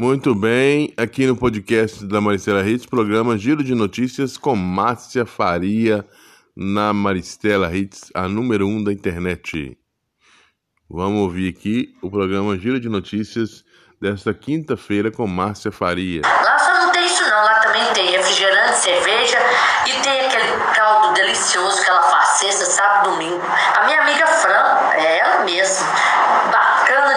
Muito bem, aqui no podcast da Maristela Hits, programa Giro de Notícias com Márcia Faria na Maristela Hits, a número um da internet. Vamos ouvir aqui o programa Giro de Notícias desta quinta-feira com Márcia Faria. Lá só não tem isso não, lá também tem refrigerante, cerveja e tem aquele caldo delicioso que ela faz sexta, sábado, domingo. A minha amiga Fran, é ela mesma,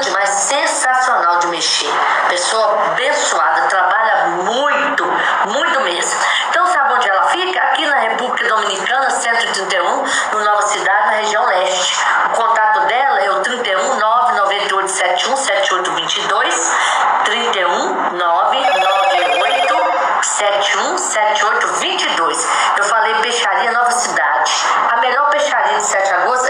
bacana demais, sensacional de mexer. Pessoa abençoada, trabalha muito, muito mesmo. Então sabe onde ela fica? Aqui na República Dominicana, 131, no Nova Cidade, na região leste. O contato dela é o 31 998 71 7822 31 998 71 7822. Eu falei Peixaria Nova Cidade. A melhor peixaria de Sete Agosto,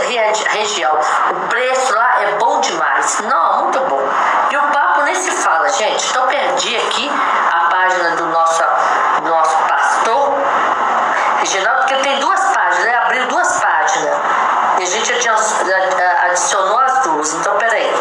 região. O preço lá é bom demais. Não, muito bom. E o papo nem se fala, gente. Então perdi aqui a página do nosso, nosso pastor, Reginaldo, porque tem duas páginas, né? Abriu duas páginas. E a gente adicionou as duas. Então, peraí.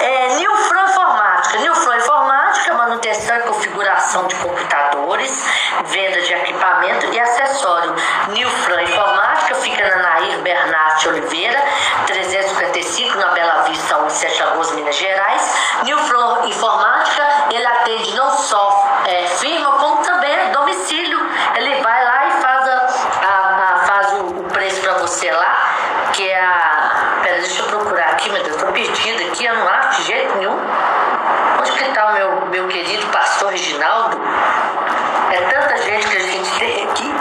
É, Nilfran Informática. Nilfran Informática, manutenção e configuração de computadores, venda de equipamento e acessório. Nilfran Informática fica na Nair Bernat Oliveira, 355, na Bela Vista, 1, Sete Agosto, Minas Gerais. Nilfran Informática, ele atende não só é, firma, como também domicílio. Ele vai lá e faz, a, a, a faz o, o preço para você lá, que é a. Pera, deixa eu procurar aqui, meu Deus, tô perdida aqui, eu não acho de jeito nenhum. Que tá o meu, meu querido pastor Reginaldo? É tanta gente que a gente tem aqui.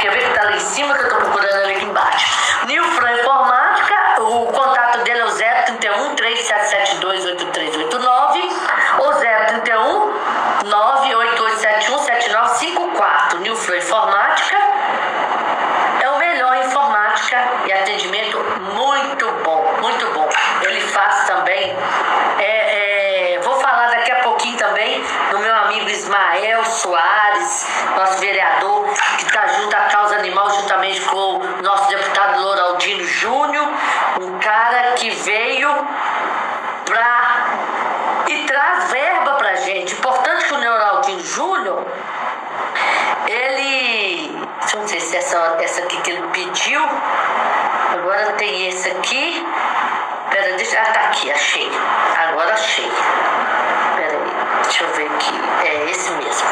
Quer ver que tá lá em cima que eu tô procurando aqui embaixo. Nilfran Informática, o contato dele é o 031 3772 8389 ou 031 98871 7954. Nilfran Informática é o melhor em informática e atendimento muito bom, muito bom. Ele faz também. É, é, vou falar daqui a pouquinho também do meu amigo Ismael Soares, nosso vereador, que está junto à causa animal, juntamente com o nosso deputado Loraldino Júnior, um cara que veio para e traz verba pra gente. Importante que o Neuraldino Júnior, ele. Não sei se essa, essa aqui que ele pediu. Agora tem esse aqui. Pera, deixa. Ah, tá aqui, achei. Agora achei. Pera aí, deixa eu ver aqui. É esse mesmo.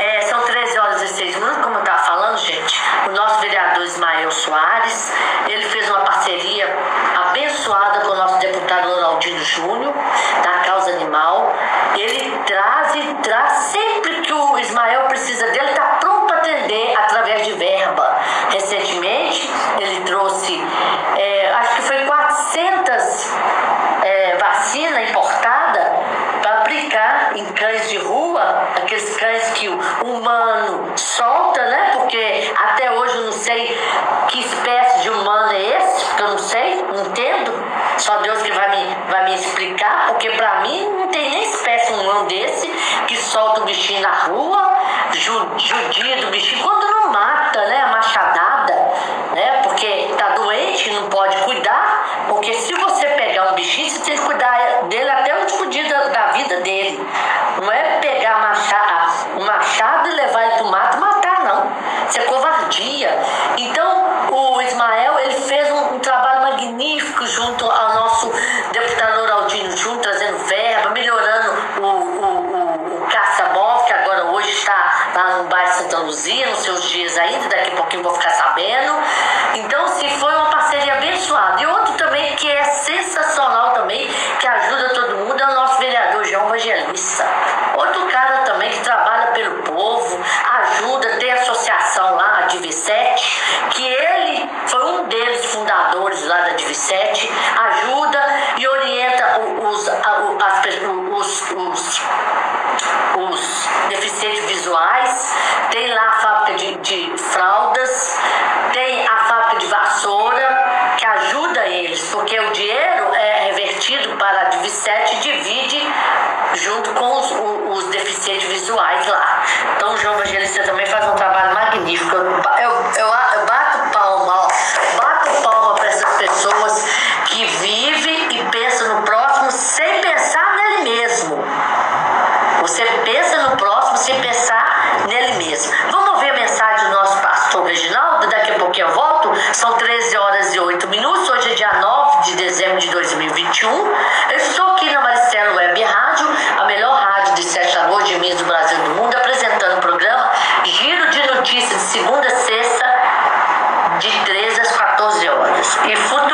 É, são 13 horas e 16 minutos, como eu estava falando, gente. O nosso vereador Ismael Soares, ele fez uma parceria abençoada com o nosso deputado Ronaldinho Júnior, da causa animal. Ele traz e traz sempre que o Ismael precisa dele, para através de verba. Recentemente, ele trouxe, é, acho que foi 400 é, vacina importada aplicar em cães de rua, aqueles cães que o humano solta, né? Porque até hoje eu não sei que espécie de humano é esse, porque eu não sei, não entendo. Só Deus que vai me, vai me explicar, porque para mim não tem nem espécie humano desse que solta o bichinho na rua, judia do bichinho, quando não mata, né? A machadada, né? Porque tá doente, não pode cuidar, porque se você pegar um bichinho, você tem que cuidar dele até vida dele. Não é pegar um machado e levar ele pro mato e matar, não. Isso é covardia. Então, o Ismael, ele fez um, um trabalho magnífico junto ao nosso deputado Noraldino Júnior, trazendo verba, melhorando o, o, o, o caça-móvel, que agora hoje está lá no bairro Santa Luzia, nos seus dias ainda, daqui a pouquinho vou ficar sabendo. Então, se foi uma parceria abençoada. E outro também que é sensacional também, que ajuda todo mundo, é o nosso vereador João Evangelista. Outro cara também que trabalha pelo povo, ajuda, tem associação lá, a Divisete, que ele foi um deles fundadores lá da Divisete, ajuda e orienta os, os, os, os deficientes visuais, tem lá a fábrica de, de fraldas, tem a fábrica de vassoura, que ajuda eles, porque o dinheiro é revertido para a Divisete e divide junto com os, os, os deficientes visuais lá. Então o João Evangelista também faz um trabalho magnífico. Eu, eu, eu, eu bato palma, ó, bato palma para essas pessoas que vivem e pensam no próximo sem pensar nele mesmo. Você pensa no próximo sem pensar nele mesmo. Vamos ouvir a mensagem do nosso pastor Reginaldo? Daqui a pouco eu volto. São 13 horas e 8 minutos. Hoje é dia 9 de dezembro de 2021. Eu estou aqui na Maristela Web Rádio, a melhor rádio de sete da noite de Minas do Brasil e do mundo, apresentando o programa Giro de Notícias de segunda a sexta, de 13 às 14 horas. E futuramente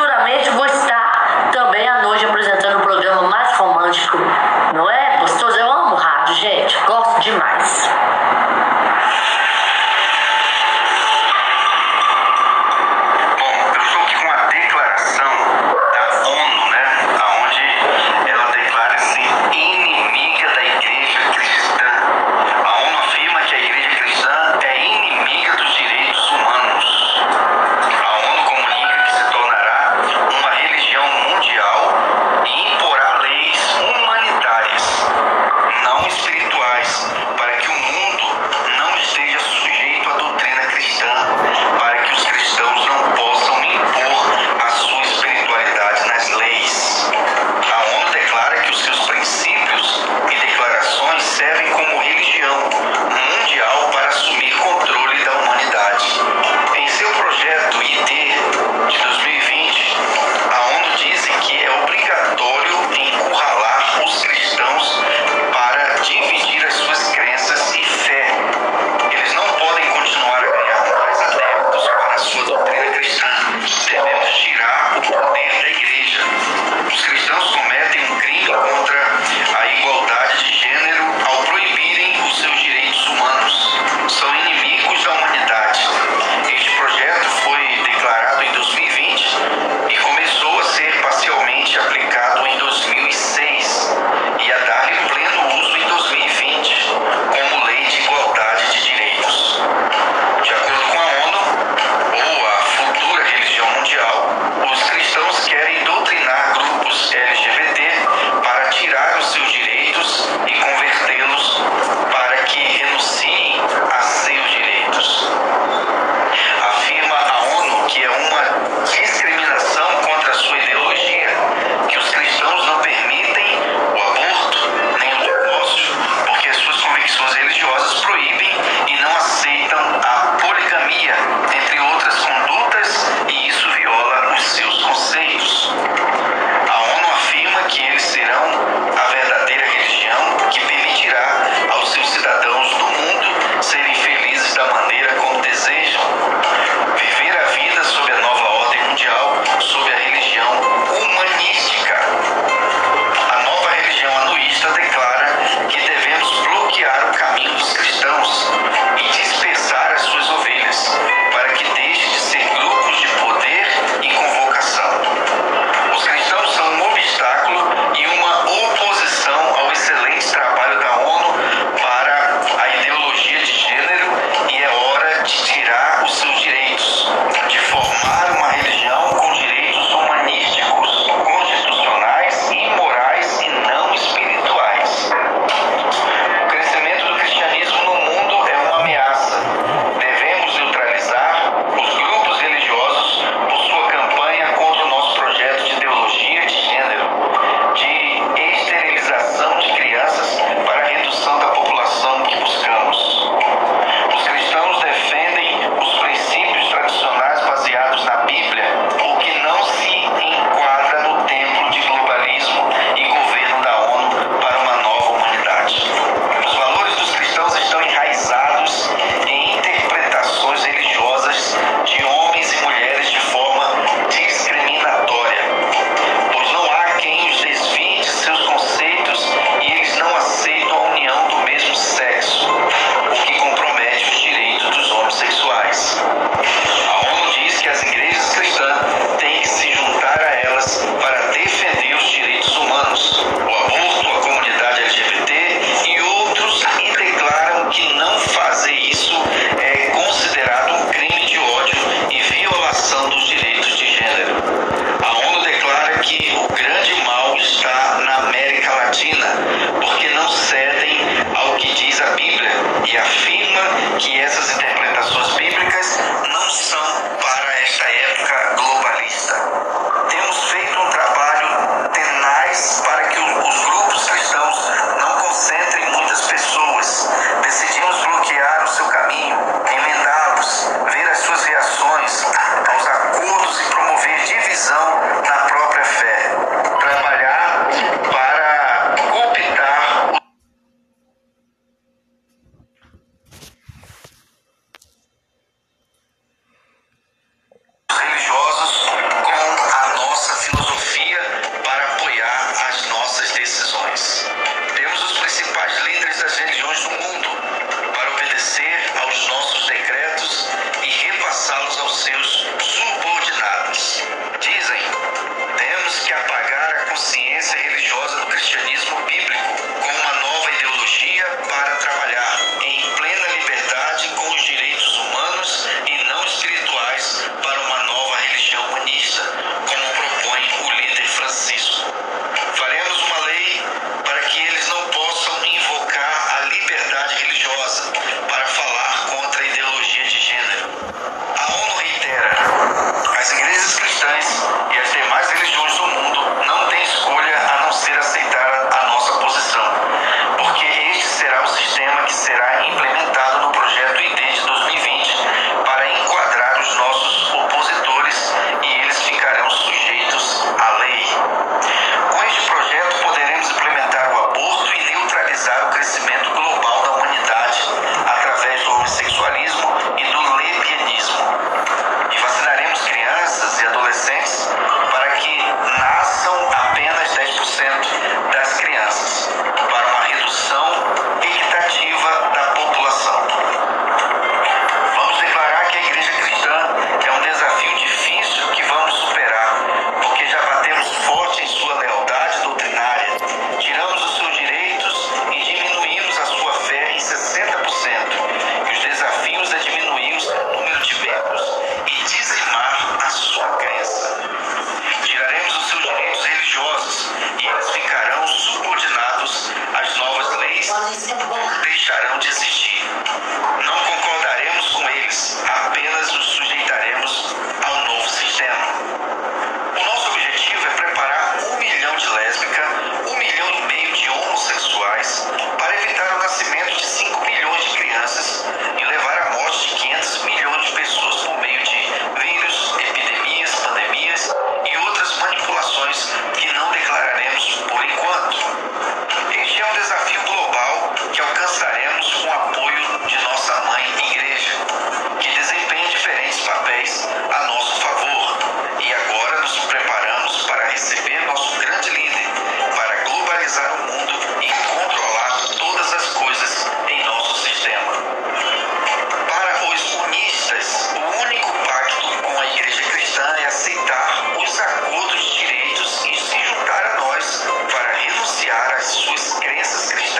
crianças cristãs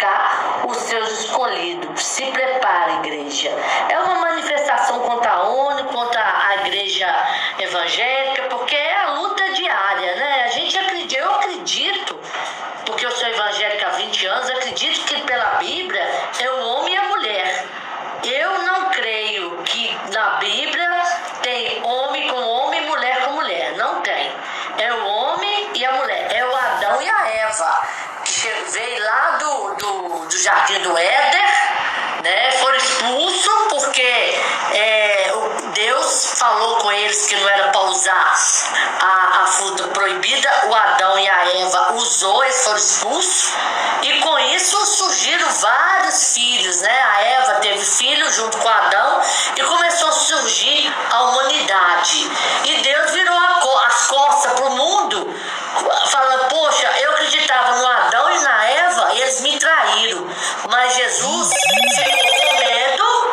buscar os seus escolhidos. Se prepare, igreja. É uma manifestação contra a ONU, contra a igreja evangélica, porque é a luta diária, né? A gente acredita, eu acredito, porque eu sou evangélica há 20 anos, acredito que pela Bíblia jardim do Éden, né, foram expulsos porque é, Deus falou com eles que não era para usar a, a fruta proibida. O Adão e a Eva usou, e foram expulsos. E com isso surgiram vários filhos, né? A Eva teve filho junto com Adão e começou a surgir a humanidade. E Deus virou a, as costas para o mundo, falando: Poxa, eu acreditava no Adão e na Eva eles me traíram. Mas Jesus ficou com medo.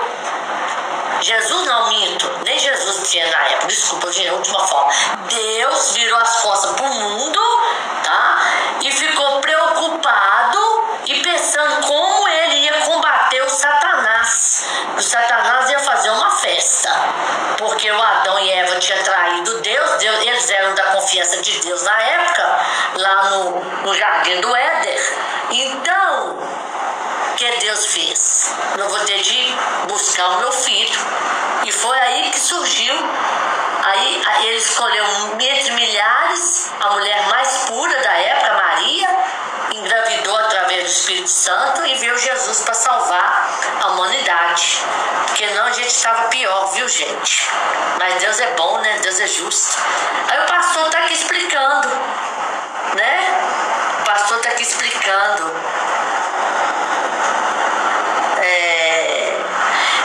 Jesus não minto, nem Jesus tinha na época, desculpa, gente, a última forma. Deus virou as costas para o mundo, tá? E ficou preocupado e pensando como ele ia combater o Satanás. O Satanás ia fazer uma festa, porque o Adão e Eva tinham traído Deus, Deus eles eram da confiança de Deus na época, lá no, no jardim do Éder. Então, que Deus fez? Eu vou ter de buscar o meu filho. E foi aí que surgiu. Aí ele escolheu entre milhares a mulher mais pura da época, Maria, engravidou através do Espírito Santo e veio Jesus para salvar a humanidade. Porque não a gente estava pior, viu gente? Mas Deus é bom, né? Deus é justo. Aí o pastor está aqui explicando, né? O pastor está aqui explicando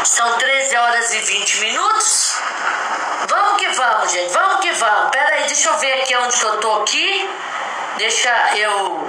São 13 horas e 20 minutos. Vamos que vamos, gente. Vamos que vamos. Pera aí, deixa eu ver aqui onde eu tô aqui. Deixa eu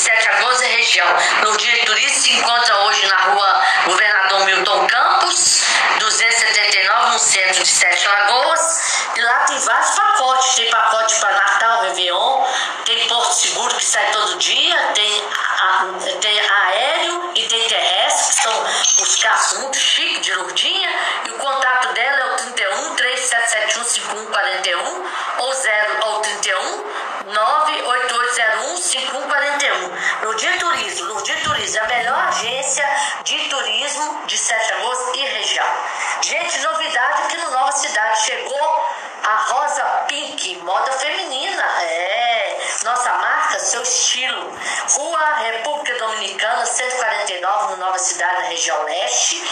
7 a 12 região. No dia turístico se encontra hoje na rua Governador Milton Campos, 279, no centro de Sete Lagoas. E lá tem vários pacotes. Tem pacote para Natal, Réveillon, tem Porto Seguro que sai todo dia, tem, a, tem aéreo e tem terrestre, que são os carros muito chiques de Lourdinha. E o contato dela é o 31 3771 5141 ou 0 ou 31 98801 5141. No Dia Turismo, Dia Turismo, é a melhor agência de turismo de Sete Agosto e região. Gente, novidade que no Nova Cidade chegou a Rosa Pink, moda feminina. É, seu estilo. Rua República Dominicana, 149, no Nova Cidade, na região leste.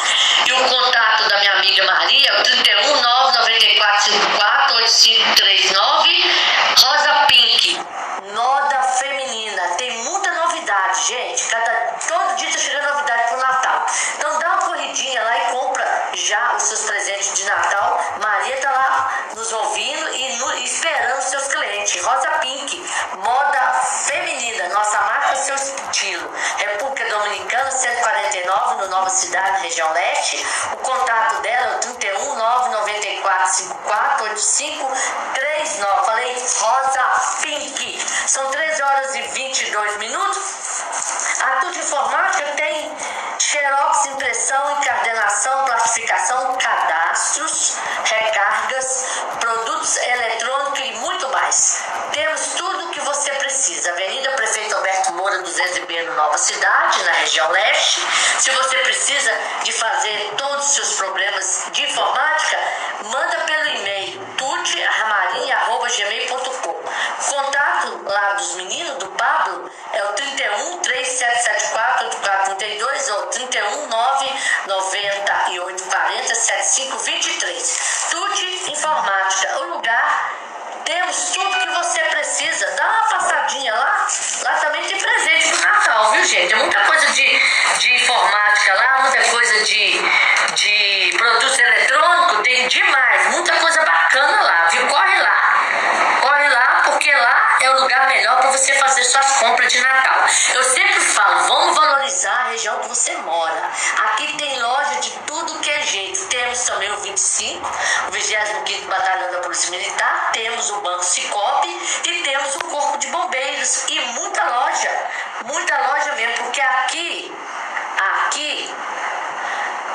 E o contato da minha amiga Maria, o 31 994 54 8539. Rosa Pink, moda feminina. Tem muita novidade, gente. Cada, todo dia tá chegando novidade pro Natal. Então dá uma corridinha lá e compra já os seus presentes de Natal. Maria tá lá nos ouvindo e no, esperando seus clientes. Rosa Pink, moda feminina, nossa marca, seu estilo. República Dominicana, 149, no Nova Cidade, região leste. O contato dela é o 31 994 54 85 39. Falei Rosa Pink. São 13 horas e 22 minutos. A Tudo Informática tem xerox, impressão, encadernação, plastificação, cadastros, recargas, produtos eletrônicos e muito mais. Temos tudo o que você precisa. Avenida Prefeito Alberto Moura, 200B, no Nova Cidade, na região leste. Se você precisa de fazer todos os seus problemas de informática, manda pelo e-mail tutearmarinha.gmail.com Contato lá dos meninos, do Pablo, é o 31 3774 8432 ou 31 998 40 7523. Tute Informática, o lugar temos tudo que você precisa. Dá uma passadinha lá. Lá também tem presente pro Natal, viu, gente? Tem muita coisa de, de informática lá, muita coisa de, de produtos eletrônicos, tem demais. Muita coisa bacana lá, viu? Corre lá. Corre lá, porque lugar melhor para você fazer suas compras de Natal. Eu sempre falo, vamos valorizar a região que você mora. Aqui tem loja de tudo que é jeito. Temos também o 25, o 25 Batalhão da Polícia Militar, temos o Banco Cicobi e temos o Corpo de Bombeiros e muita loja, muita loja mesmo, porque aqui, aqui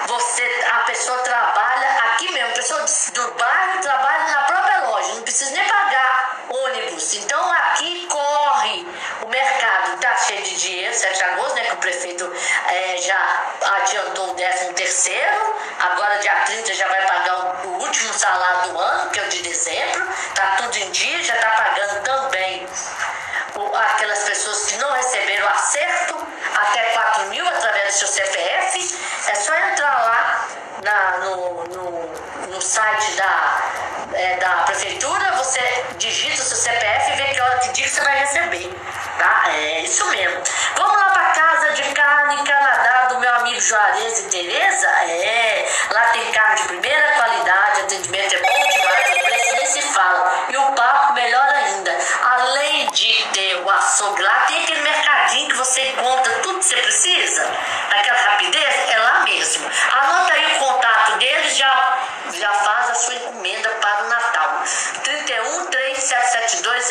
você, a pessoa trabalha aqui mesmo, a pessoa do bairro trabalha na própria loja, não precisa nem pagar ônibus. Então aqui corre o mercado, tá cheio de dinheiro, 7 de agosto, né? Que o prefeito é, já adiantou o 13 terceiro, agora dia 30 já vai pagar o, o último salário do ano, que é o de dezembro, tá tudo em dia, já está pagando também acerto até 4 mil através do seu CPF. É só entrar lá na, no, no, no site da, é, da prefeitura, você digita o seu CPF e vê que hora que dia que você vai receber. Tá? É isso mesmo. Vamos lá para casa de carne Canadá do meu amigo Juarez e Tereza? É, lá tem carne de primeira qualidade, atendimento é bom demais, o preço nem se fala. E o papo açougue lá, tem aquele mercadinho que você encontra tudo que você precisa, aquela rapidez, é lá mesmo. Anota aí o contato deles, já, já faz a sua encomenda para o Natal. 31 3772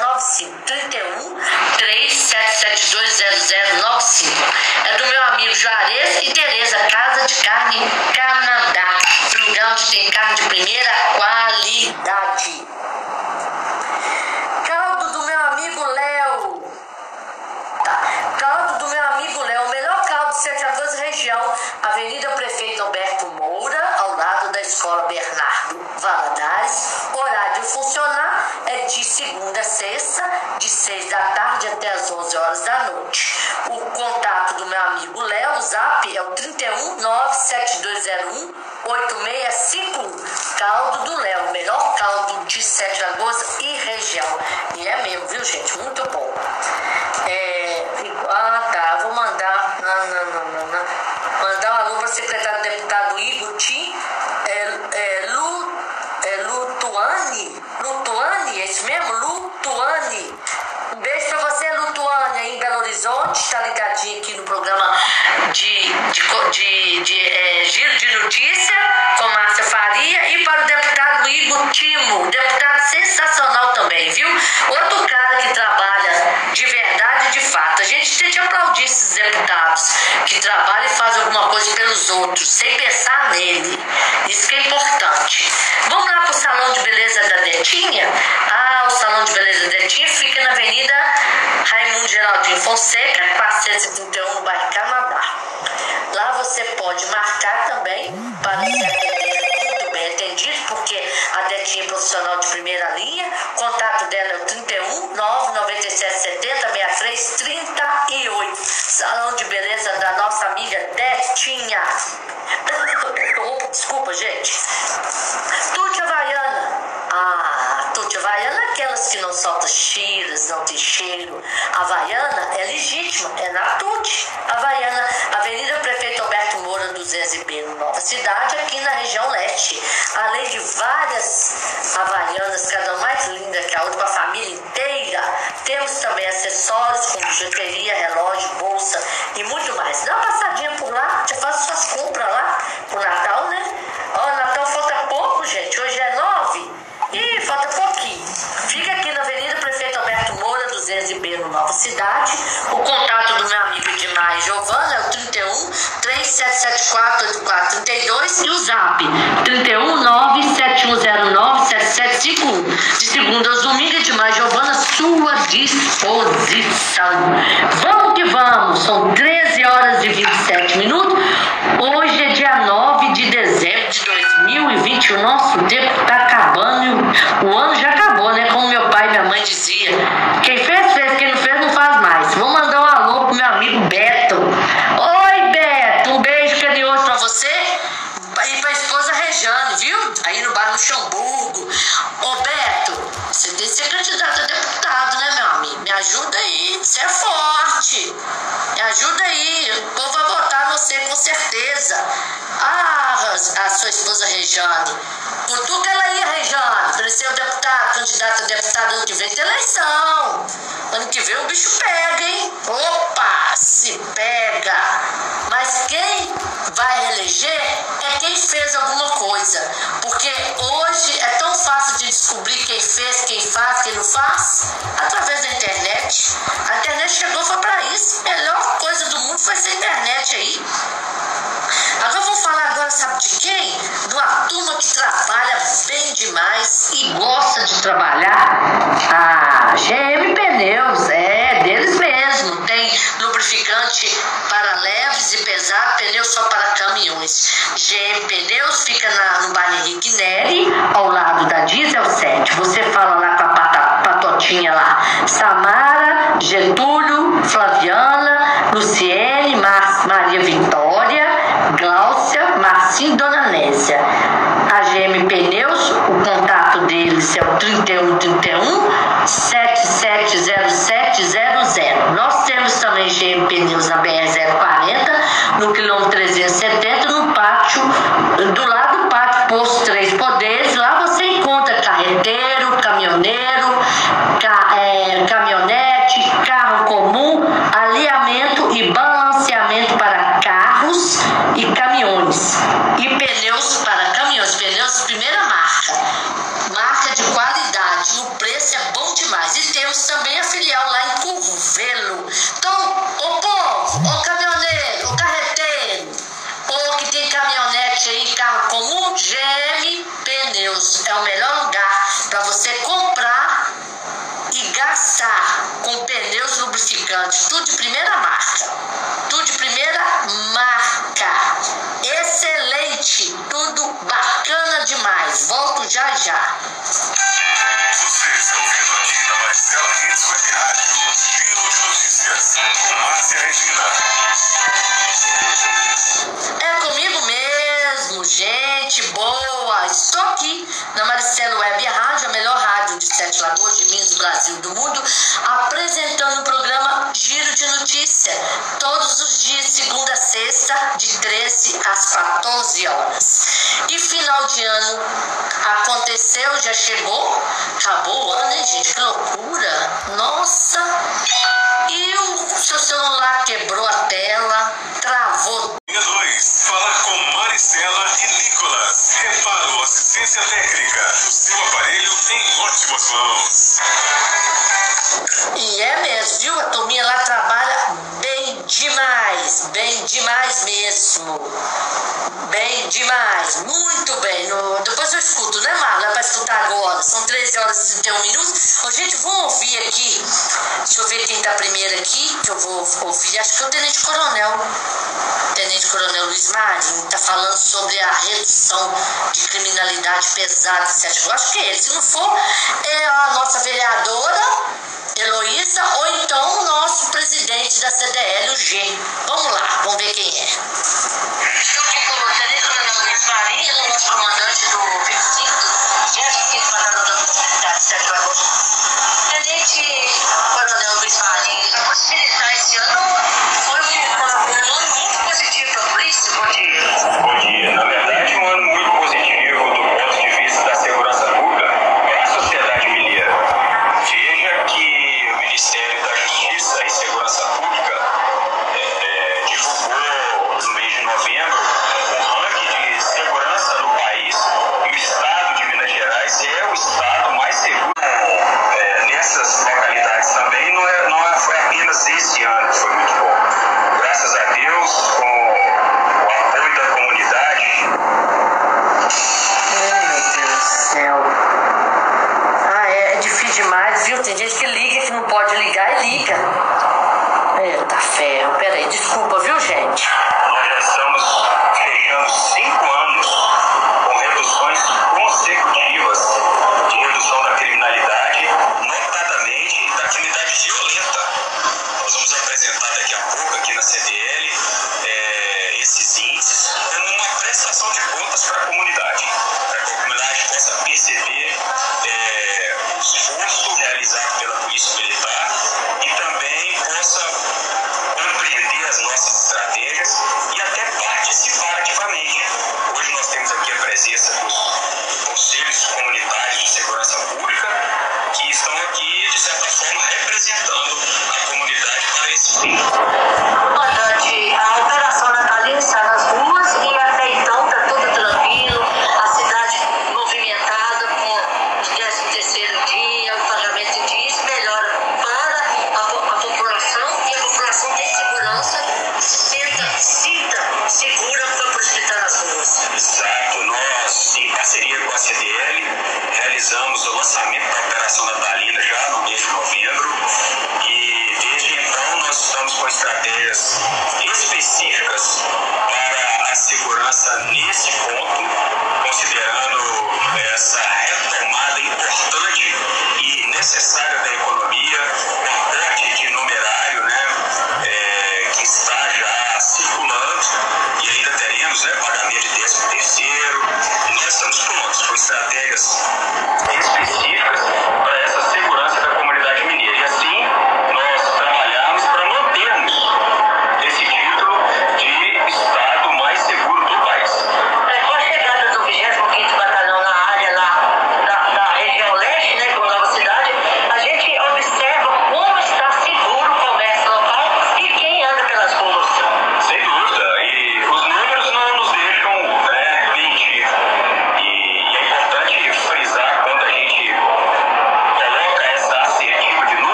0095. 31 3772 0095. É do meu amigo Juarez e Tereza, Casa de Carne Canadá. Lugar onde tem carne de primeira qualidade. Caldo do meu amigo Léo. Tá. Caldo do meu amigo Léo, o Lagoas região, Avenida Prefeito Alberto Moura, ao lado da Escola Bernardo Valadares. Horário de funcionar é de segunda a sexta, de 6 da tarde até as 11 horas da noite. O contato do meu amigo Léo, o zap é o 31 97201 8651. Caldo do Léo, melhor caldo de Sete Lagoas e região. E é mesmo, viu, gente? Muito bom. É, ah, tá. Vou mandar. Não. Mandar um alô para o secretário deputado Igor Tim. É, é, Lu, é Lutuane. Lutuane, é isso mesmo? Lutuane. Um beijo para você, Lutuane, aí em Belo Horizonte. Está ligadinho aqui no programa de, de, de, de é, Giro de Notícia com Márcia Faria. E para o deputado Igor Timo, deputado sensacional também, viu? Outro cara que trabalha de verdade e de fato. A gente tem que aplaudir esses deputados que trabalham e fazem alguma coisa pelos outros, sem pensar nele. Isso que é importante. Vamos lá para o Salão de Beleza da Detinha? Ah, o Salão de Beleza da Detinha fica na Avenida Raimundo Geraldinho Fonseca, 431, no bairro Canadá. Lá você pode marcar também para profissional de primeira linha. O contato dela é o 31 997 70 63 38. Salão de beleza da nossa amiga Detinha. Desculpa, gente. Tuti Havaiana. Ah, Tuti Que não soltam cheiras, não tem cheiro. Havaiana é legítima, é na Tuti. Havaiana, Avenida Prefeito Alberto Moura, 200B, no Nova Cidade, aqui na região leste. Além de várias Havaianas, cada uma mais linda que a outra, com a família inteira. Temos também acessórios com bijuteria, relógio, bolsa e muito mais. Dá uma passadinha por lá, você faz suas compras lá pro Natal, né? Ó, Natal falta pouco, gente. Hoje é nove. Ih, falta. Fica aqui na Avenida Prefeito Alberto Moura, 200B, no Nova Cidade. O contato do meu amigo Edmar Giovana é o 31 3774 8432 e o zap 31 97109 7751. De segunda a domingo, Edmar Giovana, sua disposição. Vamos que vamos, são 13 horas e 27 minutos. Hoje é dia 9 de dezembro de 2020. O nosso tempo está acabando o ano já acabou, né? Como meu pai e minha mãe dizia. Quem fez, fez. Quem não fez, não faz mais. Vou mandar um alô pro meu amigo Beto. Oi, Beto. Um beijo carinhoso pra você e pra esposa Rejane, viu? Aí no bairro Luxemburgo. Ô, Beto, você tem que ser candidato a deputado, né, meu amigo? Me ajuda aí. Você é forte. Me ajuda aí. O povo vai votar você com certeza. Ah, a sua esposa Rejane. Por que ela ia, Rejane, para ser o deputado, candidato a deputado ano que vem tem eleição. Ano que vem o bicho pega, hein? Opa, se pega. Mas quem vai reeleger é quem fez alguma coisa. Porque hoje é tão fácil de descobrir quem fez, quem faz, quem não faz, através da internet. A internet chegou foi para isso. A melhor coisa do mundo foi essa internet aí. Agora vamos falar agora, sabe de quem? De uma turma que trabalha bem demais e gosta de trabalhar. A GM Pneus, é deles mesmo. Tem lubrificante para leves e pesados, pneu só para caminhões. GM Pneus fica na, no bairro Henrique Neri, ao lado da Diesel 7. Você fala lá com a pata, patotinha lá. Samara, Getúlio, Flaviana Luciene, Mar Maria Vitória, Gláucia, Marcinho e Dona Nésia. A GM Pneus, o contato deles é o 3131 770700. Nós temos também GM Pneus na BR-040, no quilômetro 370, no pátio, do lado do pátio Posto Três Poderes. Lá você encontra carreteiro, caminhoneiro, ca, é, caminhonete, carro comum, caminhões. E pneus para caminhões, pneus primeira marca. Marca de qualidade, o preço é bom demais. E temos também a filial lá em Curvelo. Então, ô povo, ô caminhoneiro, ô carreteiro, ou que tem caminhonete aí, carro comum, GM Pneus é o melhor lugar para você comprar e gastar com pneus lubrificantes, tudo de primeira marca. Excelente, tudo bacana demais. Volto já já. Você está ouvindo aqui na Marcela Web Rádio, Giro de Notícias, com Márcia Regina. Estou aqui na Maricelo Web Rádio, a melhor rádio de Sete Lagoas, de Minas, do Brasil do mundo, apresentando o programa Giro de Notícia, todos os dias, segunda a sexta, de 13 às 14 horas. E final de ano aconteceu, já chegou, acabou o ano, hein, gente? Que loucura! Nossa! E o seu celular quebrou a tela, travou Linha 2, falar com Maristela e Nicolas. Reparo assistência técnica. O seu aparelho em ótimas mãos. E é mesmo, viu? A turminha lá trabalha bem demais, bem demais mesmo. Bem demais, muito bem. No- Depois eu escuto, né, Marla? É pra escutar agora. São 13 horas e 31 minutos. Ô, gente, vamos ouvir aqui. Deixa eu ver quem tá primeiro aqui, que eu vou ouvir. Acho que é o Tenente Coronel. Tenente Coronel Luiz Marinho está falando sobre a redução de criminalidade pesada Sete Lagoas. Acho que é ele. Se não for, é a nossa vereadora Heloísa ou então o nosso presidente da CDL, o G. Vamos lá, vamos ver quem é. Estou aqui com o Tenente Coronel Luiz Marinho, o nosso comandante do 25, 25 Batalhão da Cidade de Sete Lagoas. Tenente Coronel Luiz Marinho, a Polícia Militar esse ano foi um, ano muito positivo para a polícia. Bom dia. Bom dia. Na verdade, que o Ministério da Justiça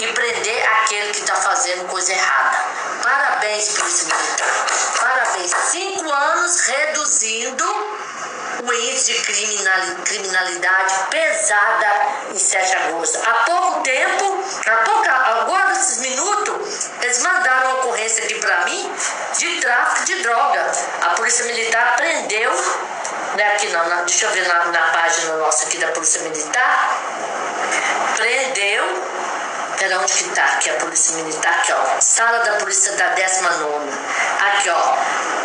e prender aquele que está fazendo coisa errada. Parabéns, Polícia Militar. Parabéns. Cinco anos reduzindo o índice de criminali- criminalidade pesada em Sete Agosto. Há pouco tempo, há pouco, agora nesses minutos, eles mandaram uma ocorrência aqui para mim de tráfico de droga. A Polícia Militar prendeu, não é aqui não, na- deixa eu ver na, na página nossa aqui da Polícia Militar, prendeu Pera, onde que tá aqui a polícia militar? Aqui, ó. Sala da polícia da 19. Aqui, ó.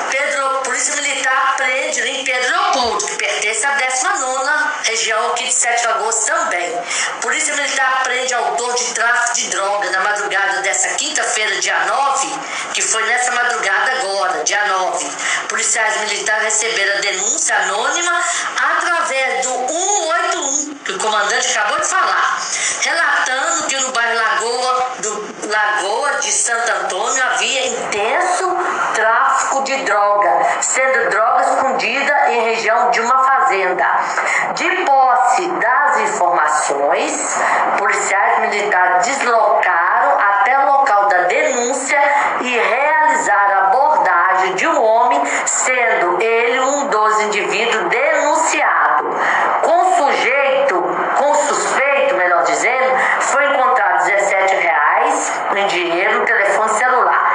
Pedro, polícia militar prende em Pedro Leopoldo, que pertence à 19 região aqui de 7 de agosto também. Polícia militar prende autor de tráfico de droga na madrugada dessa quinta-feira, dia 9, que foi nessa madrugada agora, dia 9. Policiais militares receberam a denúncia anônima através do 181, que o comandante acabou de falar, relatando que no bairro Lagoa, do Lagoa de Santo Antônio havia intenso tráfico de droga, sendo droga escondida em região de uma fazenda. De posse das informações, policiais militares deslocaram até o local da denúncia e realizaram a abordagem de um homem, sendo ele um dos indivíduos denunciado. Com sujeito, com suspeito, melhor dizendo, foi encontrado 17 reais em dinheiro no telefone celular.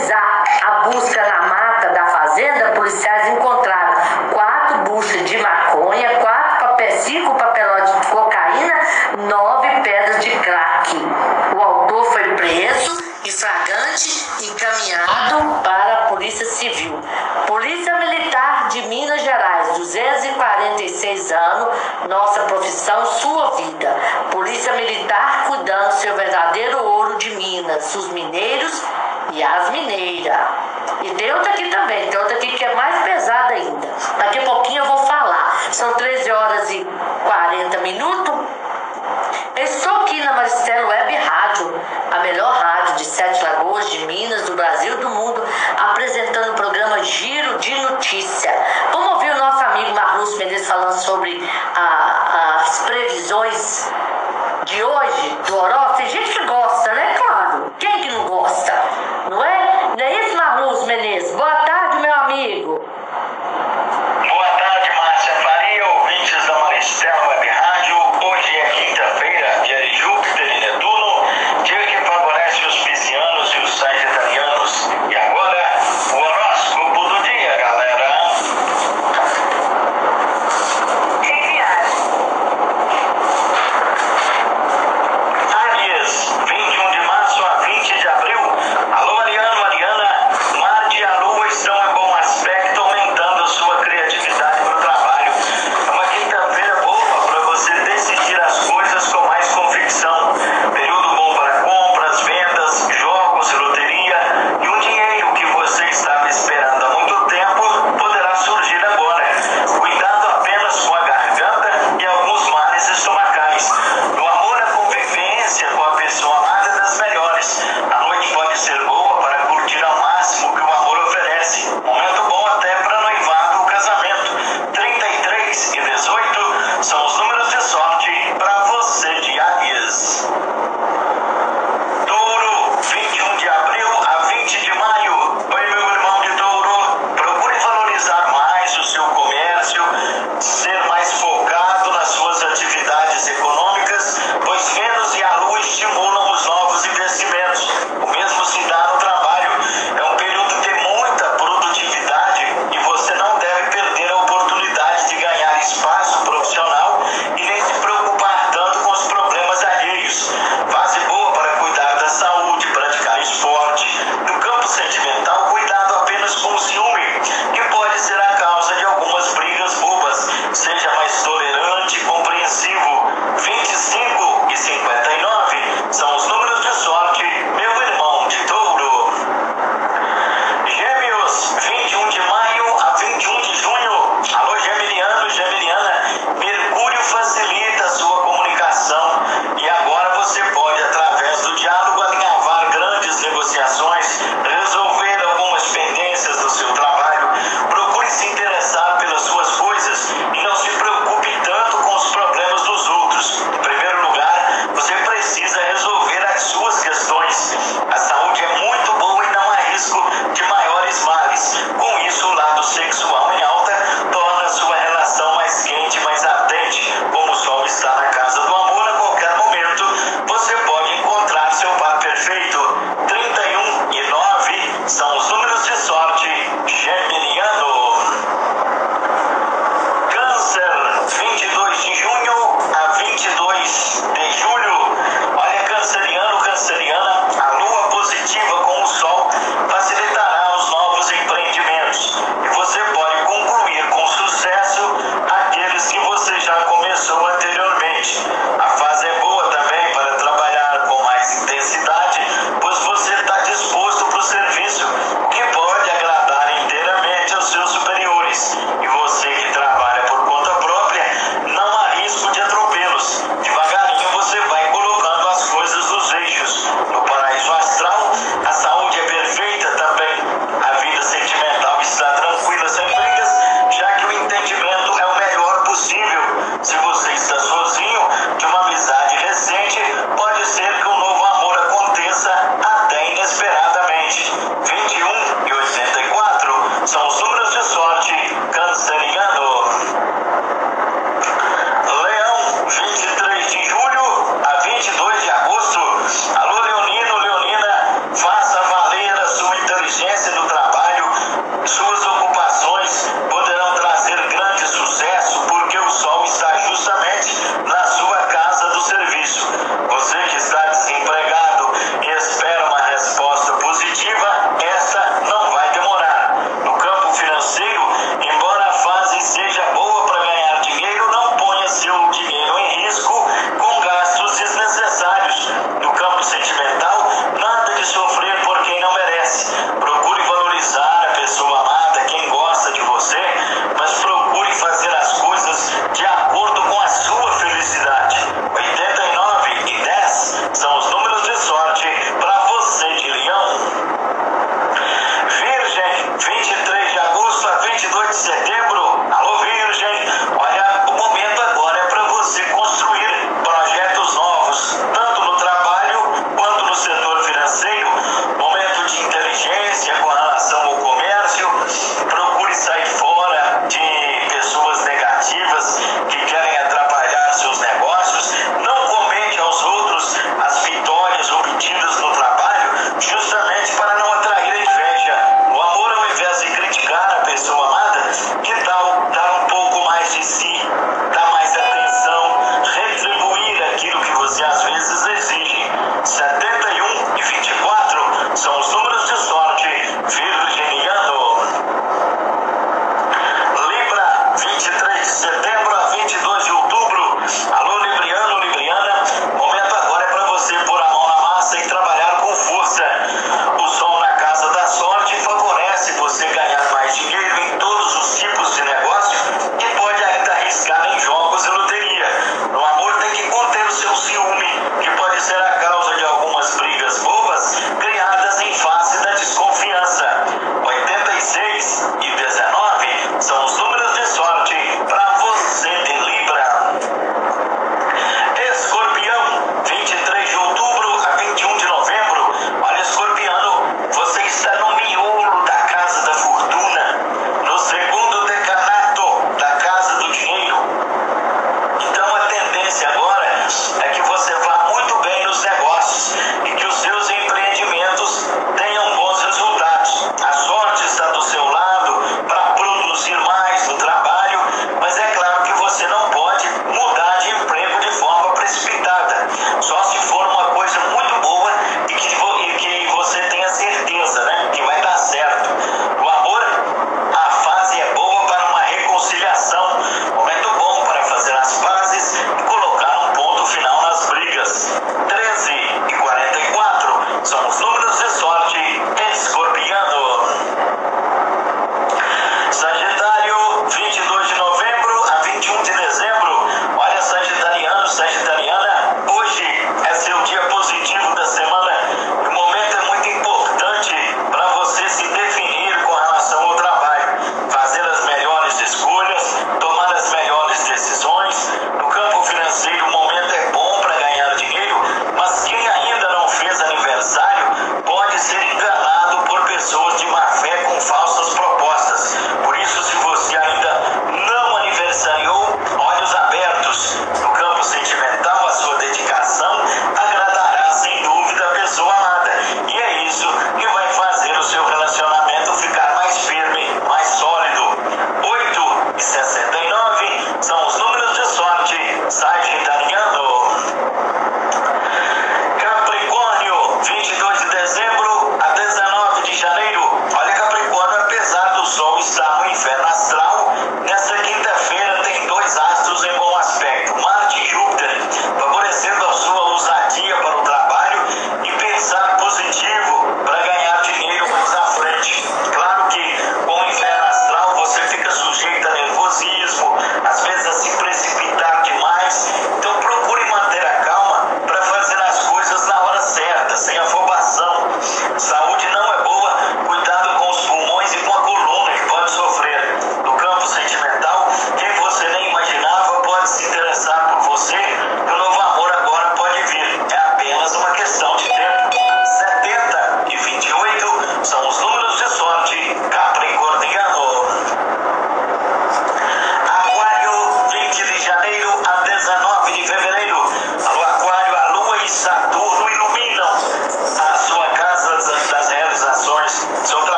Realizar a busca na mata da fazenda, policiais encontraram quatro buchas de maconha, quatro papéis, cinco papelotes de cocaína, nove pedras de crack. O autor foi preso em flagrante e encaminhado para a Polícia Civil. Polícia Militar de Minas Gerais, 246 anos, nossa profissão, sua vida. Polícia Militar cuidando seu verdadeiro ouro de Minas, os mineiros e as mineiras. E tem outra aqui também, tem outra aqui que é mais pesada ainda. Daqui a pouquinho eu vou falar. São 13 horas e 40 minutos. Estou aqui na Maristela Web Rádio, a melhor rádio de Sete Lagoas, de Minas, do Brasil, do mundo, apresentando o programa Giro de Notícia. Vamos ouvir o nosso amigo Marlúcio Menezes falando sobre a- as previsões de hoje, do. Tem gente que gosta, né? Claro. Quem que não gosta? Não é? Não é isso, Marlúcio Menezes? Boa tarde, meu amigo. Boa tarde, Márcia Faria, ouvintes da Maristela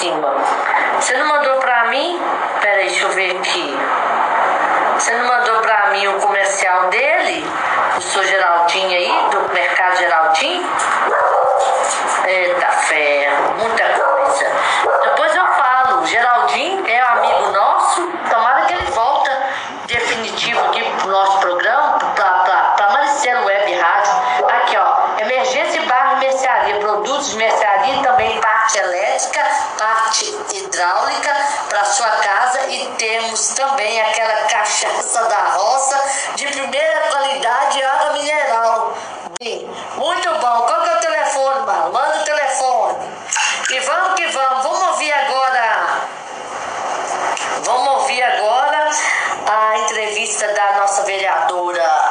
cima. Você não mandou pra mim? Peraí, deixa eu ver aqui. Você não mandou pra mim o comercial dele? O seu Geraldinho aí, do Mercado Geraldinho? Eita ferro, muita coisa. Depois eu falo, Geraldinho é um amigo nosso, tomara que ele volta definitivo aqui pro nosso programa, pra, pra, pra Maricelo Web Rádio mercearia, produtos de mercearia, também parte elétrica, parte hidráulica para sua casa e temos também aquela cachaça da roça de primeira qualidade, água mineral. Muito bom. Qual que é o telefone, mano? Manda o telefone. E vamos que vamos. Vamos ouvir agora. Vamos ouvir agora a entrevista da nossa vereadora.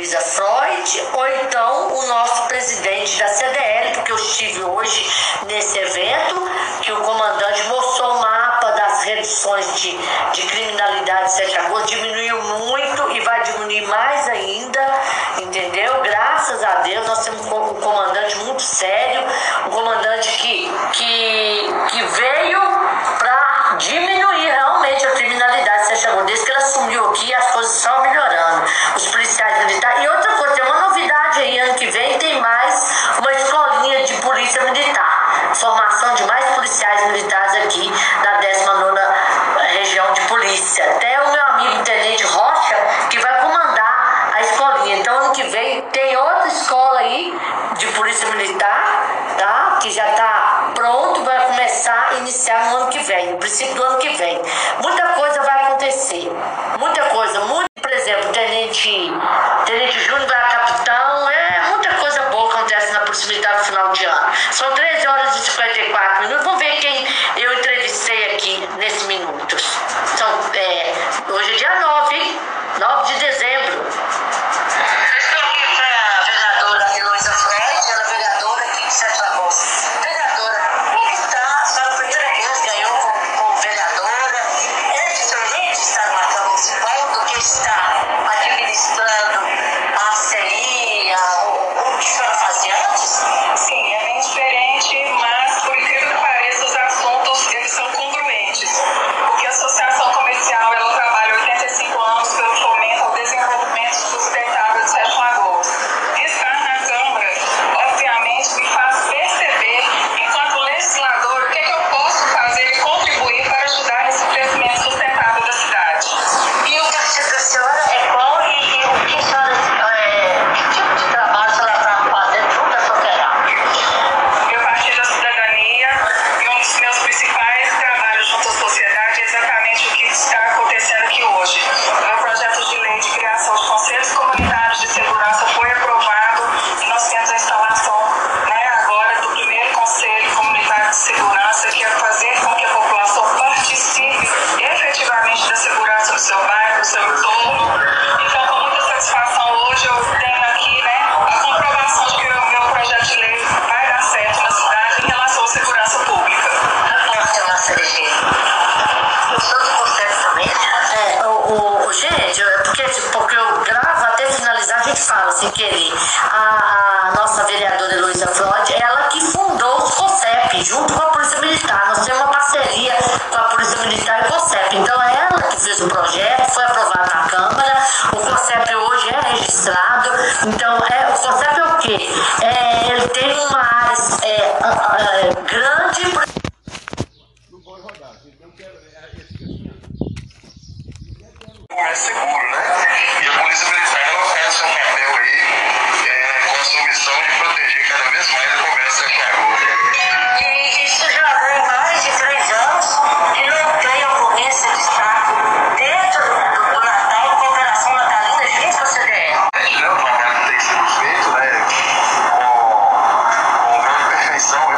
Luísa Freud, ou então o nosso presidente da CDL, porque eu estive hoje nesse evento, que o comandante mostrou o mapa das reduções de, de criminalidade 7 de agosto, diminuiu muito e vai diminuir mais ainda, entendeu? Graças a Deus nós temos um comandante muito sério, um comandante que, que, que veio para diminuir realmente a criminalidade de Sete Agosto. Desde que ele assumiu aqui, as coisas estão melhorando. Os policiais militares. E outra coisa, tem uma novidade aí, ano que vem tem mais uma escolinha de polícia militar. Formação de mais policiais militares aqui da 19 região de polícia. Até o meu amigo Tenente Rocha, que vai comandar a escolinha. Então, ano que vem tem outra escola aí de polícia militar, tá? Que já está começar a iniciar no ano que vem, no princípio do ano que vem. Muita coisa vai acontecer. Muita coisa, muito, por exemplo, Tenente, Tenente Júnior vai a capitão, é muita coisa boa acontece na militar no final de ano. São 13 horas e 54 minutos. Vamos ver quem eu sem querer. A, a nossa vereadora Heloísa Freud, ela que fundou os COSEP, junto com a Polícia Militar. Nós temos uma parceria com a Polícia Militar e o COSEP. Então é ela que fez o projeto, foi aprovado na Câmara. O COSEP hoje é registrado. Então, é, o COSEP é o quê? É, ele tem uma área é, ah, grande. É seguro, né? E a Polícia Militar ela faz seu papel aí é, com a sua missão de proteger cada vez mais o comércio de Lagoas. E isso já vem mais de três anos que não tem ocorrência de estar dentro do, do Natal, cooperação natalina junto com a. A gente, né, o trabalho que tem sido feito, né, com, com grande perfeição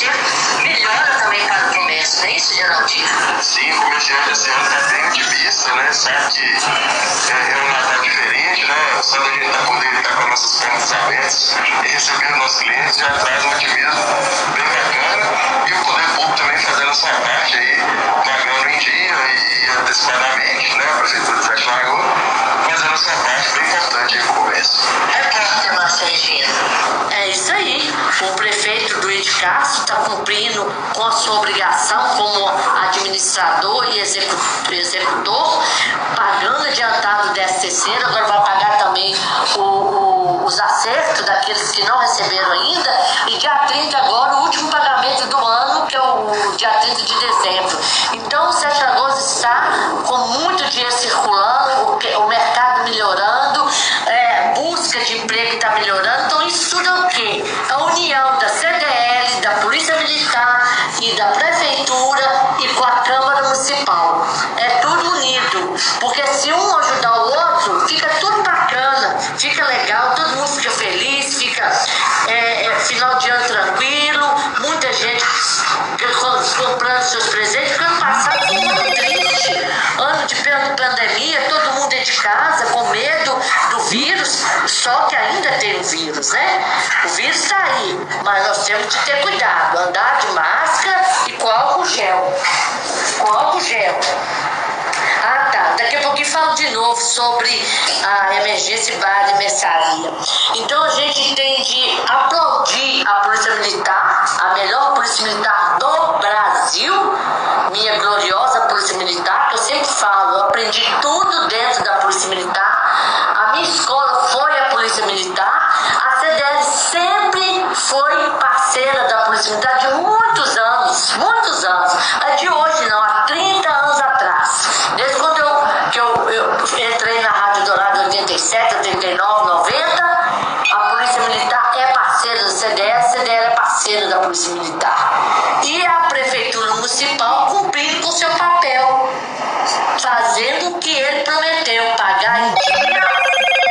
também os é? Sim, o comerciante esse ano está bem otimista, né? Sabe que é, é um Natal diferente, né? Só da gente estar podendo estar com nossas portas abertas e recebendo nossos clientes já traz um otimismo bem bacana. E o poder público também fazendo a sua parte aí, pagando em dia e, e antecipadamente, né? A Prefeitura de Sete Lagoas, fazendo a sua parte bem importante aí para o comércio. É Repórter Márcia Regina. É isso aí. O prefeito do Ed Castro está cumprindo com a sua obrigação como administrador e execu- executor, pagando adiantado o 13 terceiro, agora vai pagar também o- o- os acertos daqueles que não receberam ainda. E dia 30 agora, o último pagamento do ano, que é o dia 30 de dezembro. Então o Sete Lagoas está com muito dinheiro circulando, o, o mercado melhorando, é, busca de emprego está melhorando. Então isso tudo é o quê? A união se um ajudar o outro, fica tudo bacana, fica legal, todo mundo fica feliz, fica é, é, final de ano tranquilo, muita gente com- comprando seus presentes, porque ano passado foi ano triste, ano de pan- pandemia, todo mundo dentro de casa, com medo do vírus, só que ainda tem o vírus, né? O vírus está aí, mas nós temos que ter cuidado, andar de máscara e com álcool gel. Com álcool gel. Ah, tá. Daqui a pouquinho falo de novo sobre a emergência bar e mercearia. Então a gente tem de aplaudir a Polícia Militar, a melhor Polícia Militar do Brasil, minha gloriosa Polícia Militar, que eu sempre falo, eu aprendi tudo dentro da Polícia Militar. A minha escola foi a Polícia Militar. A CDL sempre foi parceira da Polícia Militar de muitos 87, 89, 90, a Polícia Militar é parceira da CDL, a CDL é parceira da Polícia Militar. E a Prefeitura Municipal cumprindo com seu papel, fazendo o que ele prometeu, pagar em dia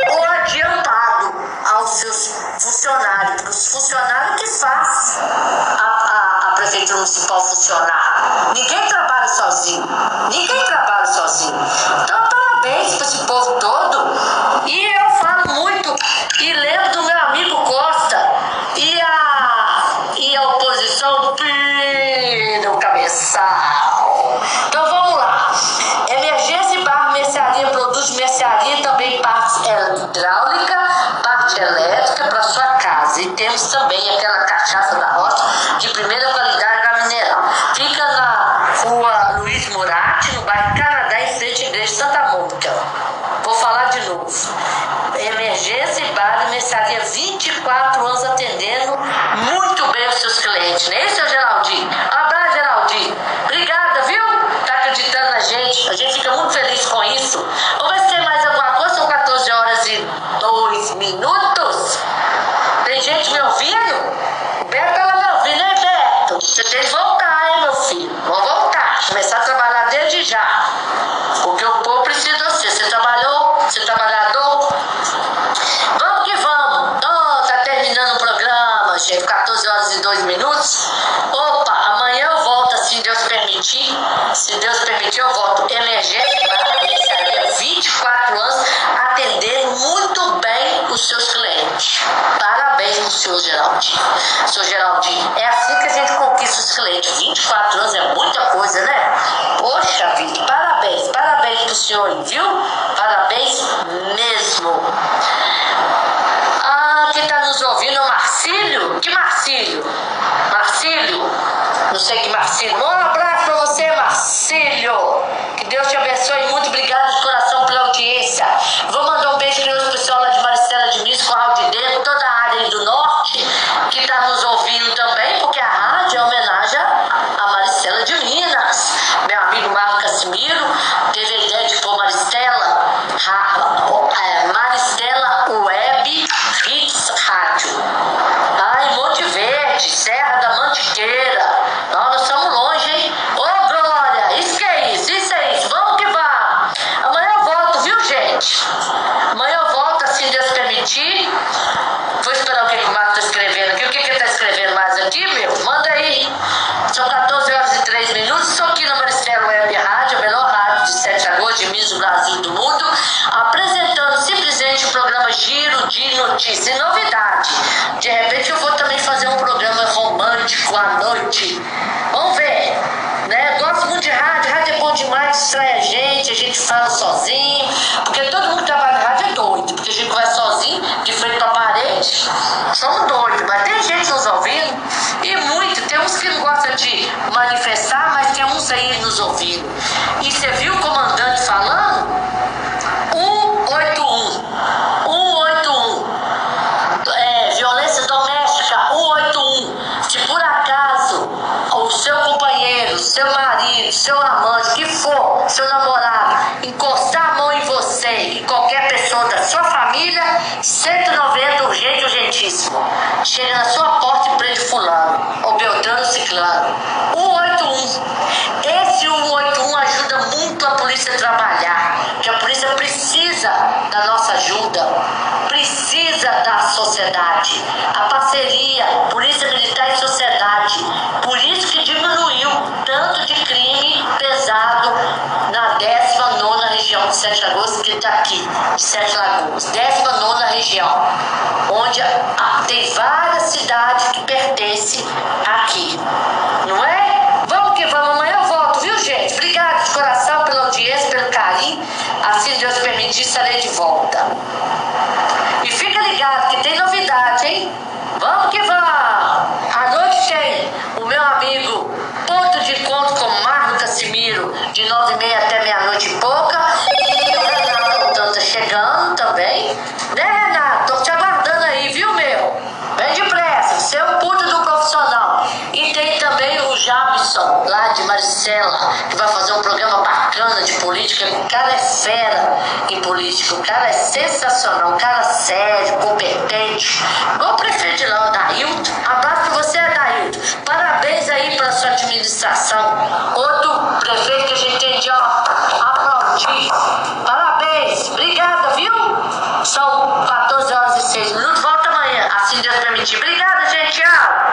ou adiantado aos seus funcionários, porque os funcionários que faz a, a, a prefeitura municipal funcionar. Ninguém trabalha sozinho, ninguém trabalha sozinho. Então parabéns para esse povo todo. E eu falo muito e lembro do meu amigo Costa e a e a oposição pira o cabeçal. Então vamos lá. Emergência barra mercearia produz mercearia também parte hidráulica, parte elétrica para sua casa. E temos também aquela cachaça da roça de primeira qualidade da mineral. Fica na rua Luiz Murati, no bairro Canadá, em frente à igreja de Santa Mônica. Vou Emergência e bar e mercearia 24 anos atendendo muito bem os seus clientes, não é isso, Geraldinho? Abraço, Geraldinho. Obrigada, viu? Tá acreditando na gente. A gente fica muito feliz com isso. Vamos ver se tem mais alguma coisa. São 14 horas e 2 minutos. Tem gente me ouvindo? O Beto ela me ouvindo, né, Beto? Você tem que voltar, hein, meu filho? Vamos voltar. Começar a trabalhar desde já. Porque o povo precisa de você. Você trabalhou? Você é trabalhador? Vamos que vamos. Oh, tá terminando o programa, gente. 14 horas e 2 minutos. Opa, amanhã eu volto, se Deus permitir. Se Deus permitir, eu volto. Emergência, mercearia, 24 anos, atendendo muito bem os seus clientes. Parabéns pro senhor Geraldinho. Senhor Geraldinho, é assim que a gente conquista os clientes. 24 anos é muita coisa, né? Poxa vida, parabéns, parabéns pro senhor, viu? Parabéns mesmo. Ah, quem tá nos ouvindo o Marcílio? Que Marcílio? Marcílio? Não sei que Marcílio. Um abraço pra você, Marcílio. Que Deus te abençoe muito. Obrigado de coração pela audiência. Vou mandar um beijo para o pessoal lá de Maricela de Minas, Corral de Dedo, toda a área aí do norte, que tá nos ouvindo também, porque a rádio é homenagem a Maricela de Minas. Meu amigo Marco Casimiro teve a ideia de pôr Maristela, ra- é, Maristela Web Hits Rádio. Ai, Monte Verde, Serra da Mantiqueira. Nós, nós estamos longe, hein? Ô, Glória, isso que é isso, isso é isso. Vamos que vamos. Amanhã eu volto, viu, gente? Amanhã eu volto, assim Deus permitir. Vou esperar o que, o Marco tá escrevendo aqui. O que, que ele tá escrevendo mais aqui, meu? Manda aí. São 14 horas e 3 minutos. Estou aqui na Maristela Web rádio de 7 de agosto de Miss Brasil do Mundo, apresentando simplesmente o programa Giro de Notícias. E novidade, de repente eu vou também fazer um programa romântico à noite. Vamos ver, né? Gosto muito de rádio, rádio é bom demais, distrai a gente, a gente fala sozinho, porque todo mundo que trabalha na rádio é doido, porque a gente vai sozinho, de frente pra parede, somos doidos, mas tem gente nos ouvindo, e muito, tem uns que não gostam de manifestar, mas tem uns aí nos ouvindo. E você viu o comandante falando? 181. 181. É, violência doméstica, 181. Se por acaso o seu companheiro, seu marido, seu amante, que for, seu namorado, encostar a mão em você e qualquer pessoa da sua família, 190 urgente, urgentíssimo. Chega na sua porta e prende fulano, ou Beltrano Ciclano. 181. Esse 181 polícia trabalhar, que a polícia precisa da nossa ajuda, precisa da sociedade. A parceria, polícia militar e sociedade. Por isso que diminuiu tanto de crime pesado na 19 região de Sete Lagoas, que está aqui, de Sete Lagoas. 19 região, onde tem várias cidades que pertencem aqui. Não é? Vamos que vamos, amanhã eu volto, viu gente? Obrigada de coração pelo carinho. Assim Deus permitir, estarei de volta. E fica ligado que tem novidade, hein? Vamos que vamos! À noite tem o meu amigo Ponto de Encontro com Marco Casimiro, de nove e meia até meia-noite e pouca. E o Renato Altano tá chegando também. Né, Renato? Tô te aguardando aí, viu, meu? Vem depressa, você é o puto do profissional. E tem também lá de Maricela, que vai fazer um programa bacana de política. O cara é fera em política, o cara é sensacional, um cara sério, competente. Igual o prefeito de lá, o Dailton. Abraço pra você, Dailton. Parabéns aí pela sua administração. Outro prefeito que a gente tem de aplaudir. Parabéns, obrigada, viu? São 14 horas e 6 minutos. Volta amanhã, assim Deus permitir. Obrigada, gente. Tchau.